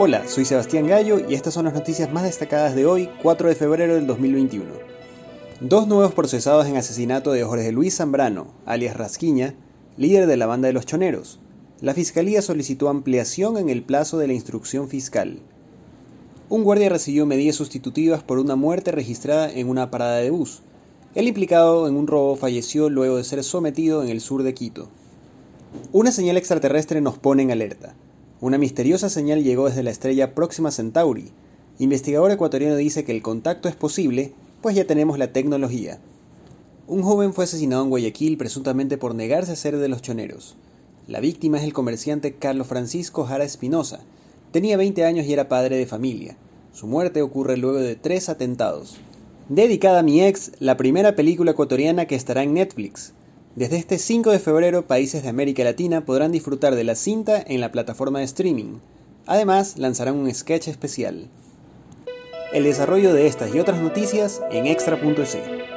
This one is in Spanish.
Hola, soy Sebastián Gallo y estas son las noticias más destacadas de hoy, 4 de febrero del 2021. Dos nuevos procesados en asesinato de Jorge Luis Zambrano, alias Rasquiña, líder de la banda de los choneros. La fiscalía solicitó ampliación en el plazo de la instrucción fiscal. Un guardia recibió medidas sustitutivas por una muerte registrada en una parada de bus. El implicado en un robo falleció luego de ser sometido en el sur de Quito. Una señal extraterrestre nos pone en alerta. Una misteriosa señal llegó desde la estrella Próxima Centauri. Investigador ecuatoriano dice que el contacto es posible, pues ya tenemos la tecnología. Un joven fue asesinado en Guayaquil presuntamente por negarse a ser de los choneros. La víctima es el comerciante Carlos Francisco Jara Espinosa. Tenía 20 años y era padre de familia. Su muerte ocurre luego de tres atentados. Dedicada a mi ex, la primera película ecuatoriana que estará en Netflix. Desde este 5 de febrero, países de América Latina podrán disfrutar de la cinta en la plataforma de streaming. Además, lanzarán un sketch especial. El desarrollo de estas y otras noticias en extra.es.